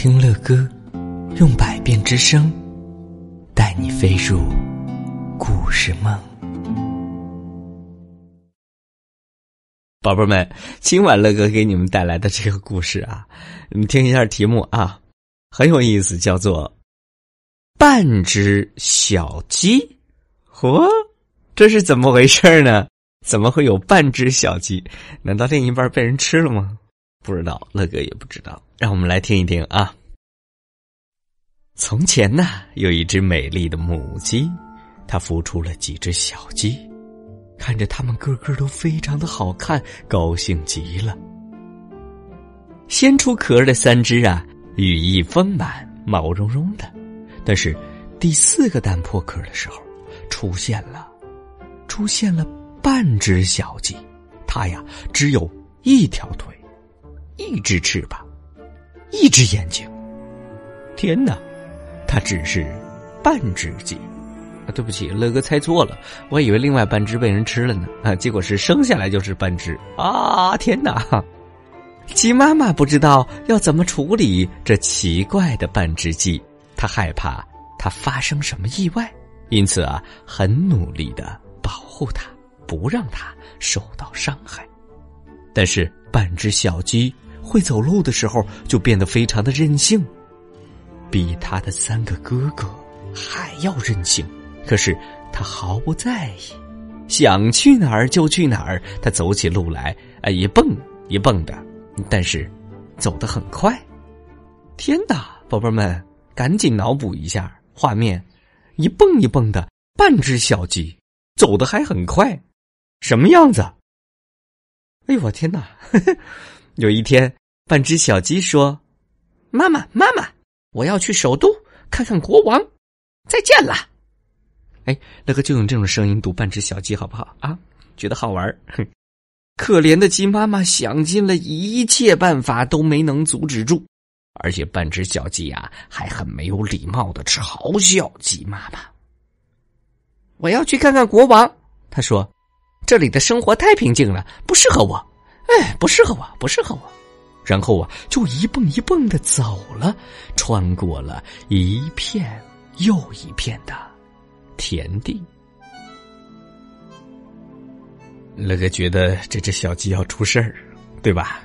听乐哥，用百变之声，带你飞入故事梦。宝贝们，今晚乐哥给你们带来的这个故事啊，你们听一下题目啊，很有意思，叫做“半只小鸡”。嚯，这是怎么回事呢？怎么会有半只小鸡？难道另一半被人吃了吗？不知道，乐哥也不知道。让我们来听一听啊。从前呢，有一只美丽的母鸡，它孵出了几只小鸡，看着它们个个都非常的好看，高兴极了。先出壳的三只啊，羽翼丰满，毛茸茸的，但是第四个蛋破壳的时候，出现了，出现了半只小鸡，它呀只有一条腿，一只翅膀。一只眼睛，天哪！它只是半只鸡啊！对不起，乐哥猜错了，我以为另外半只被人吃了呢啊！结果是生下来就是半只啊！天哪！鸡妈妈不知道要怎么处理这奇怪的半只鸡，她害怕它发生什么意外，因此啊，很努力的保护它，不让它受到伤害。但是半只小鸡。会走路的时候就变得非常的任性，比他的三个哥哥还要任性。可是他毫不在意，想去哪儿就去哪儿。他走起路来，哎，一蹦一蹦的，但是走得很快。天哪，宝贝们，赶紧脑补一下画面：一蹦一蹦的半只小鸡，走得还很快，什么样子？哎呦我天哪！有一天。半只小鸡说：“妈妈，妈妈，我要去首都看看国王，再见了。”哎，那个就用这种声音读半只小鸡好不好啊？觉得好玩可怜的鸡妈妈想尽了一切办法都没能阻止住，而且半只小鸡呀还很没有礼貌的嘲笑鸡妈妈。我要去看看国王，他说：“这里的生活太平静了，不适合我。哎，不适合我，不适合我。”然后啊，就一蹦一蹦的走了，穿过了一片又一片的田地。乐哥觉得这只小鸡要出事儿，对吧？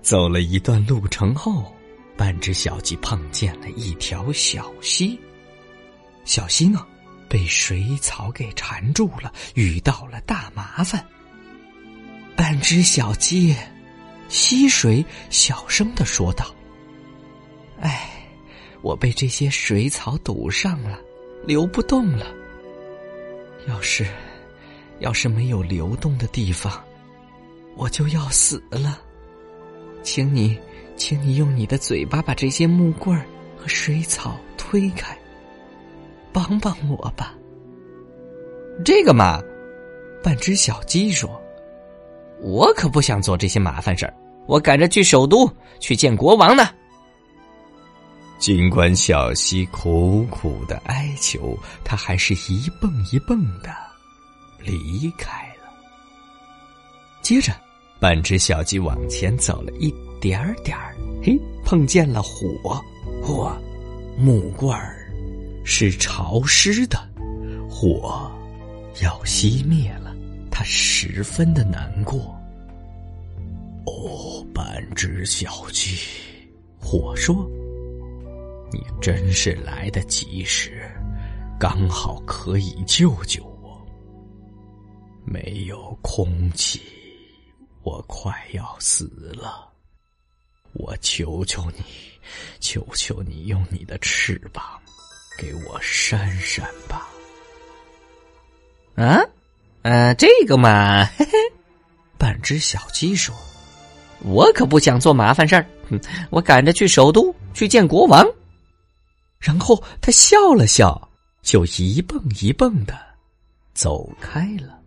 走了一段路程后，半只小鸡碰见了一条小溪。小溪呢，被水草给缠住了，遇到了大麻烦。半只小鸡。溪水小声的说道：“哎，我被这些水草堵上了，流不动了。要是，要是没有流动的地方，我就要死了。请你，请你用你的嘴巴把这些木棍儿和水草推开，帮帮我吧。”这个嘛，半只小鸡说。我可不想做这些麻烦事儿，我赶着去首都去见国王呢。尽管小溪苦苦的哀求，他还是一蹦一蹦的离开了。接着，半只小鸡往前走了一点儿点儿，嘿，碰见了火，嚯，木棍儿是潮湿的，火要熄灭了。他十分的难过。哦，半只小鸡，我说：“你真是来得及时，刚好可以救救我。没有空气，我快要死了。我求求你，求求你，用你的翅膀给我扇扇吧。”啊？呃，这个嘛，嘿嘿，半只小鸡说：“我可不想做麻烦事儿，我赶着去首都去见国王。”然后他笑了笑，就一蹦一蹦的走开了。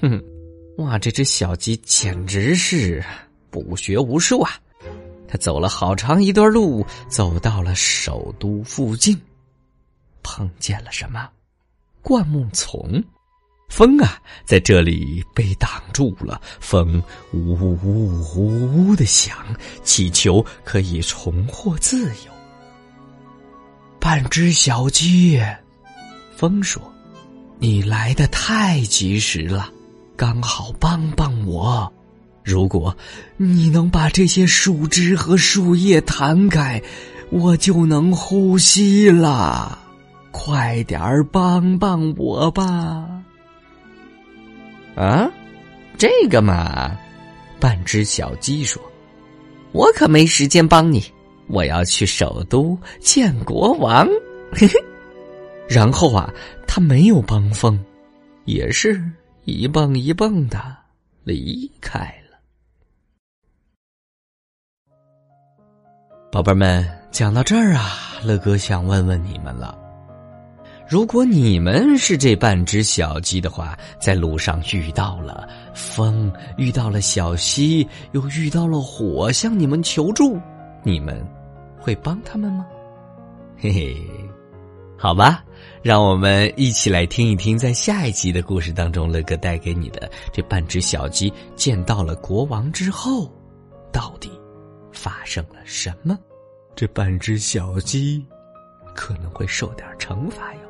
哼，哇，这只小鸡简直是不学无术啊！他走了好长一段路，走到了首都附近，碰见了什么？灌木丛。风啊，在这里被挡住了，风呜呜呜呜的响，祈求可以重获自由。半只小鸡，风说：“你来的太及时了，刚好帮帮我。如果你能把这些树枝和树叶弹开，我就能呼吸了。快点儿帮帮我吧！”啊，这个嘛，半只小鸡说：“我可没时间帮你，我要去首都见国王。”嘿嘿，然后啊，他没有帮风，也是一蹦一蹦的离开了。宝贝们，讲到这儿啊，乐哥想问问你们了。如果你们是这半只小鸡的话，在路上遇到了风，遇到了小溪，又遇到了火，向你们求助，你们会帮他们吗？嘿嘿，好吧，让我们一起来听一听，在下一集的故事当中，乐哥带给你的这半只小鸡见到了国王之后，到底发生了什么？这半只小鸡可能会受点惩罚哟。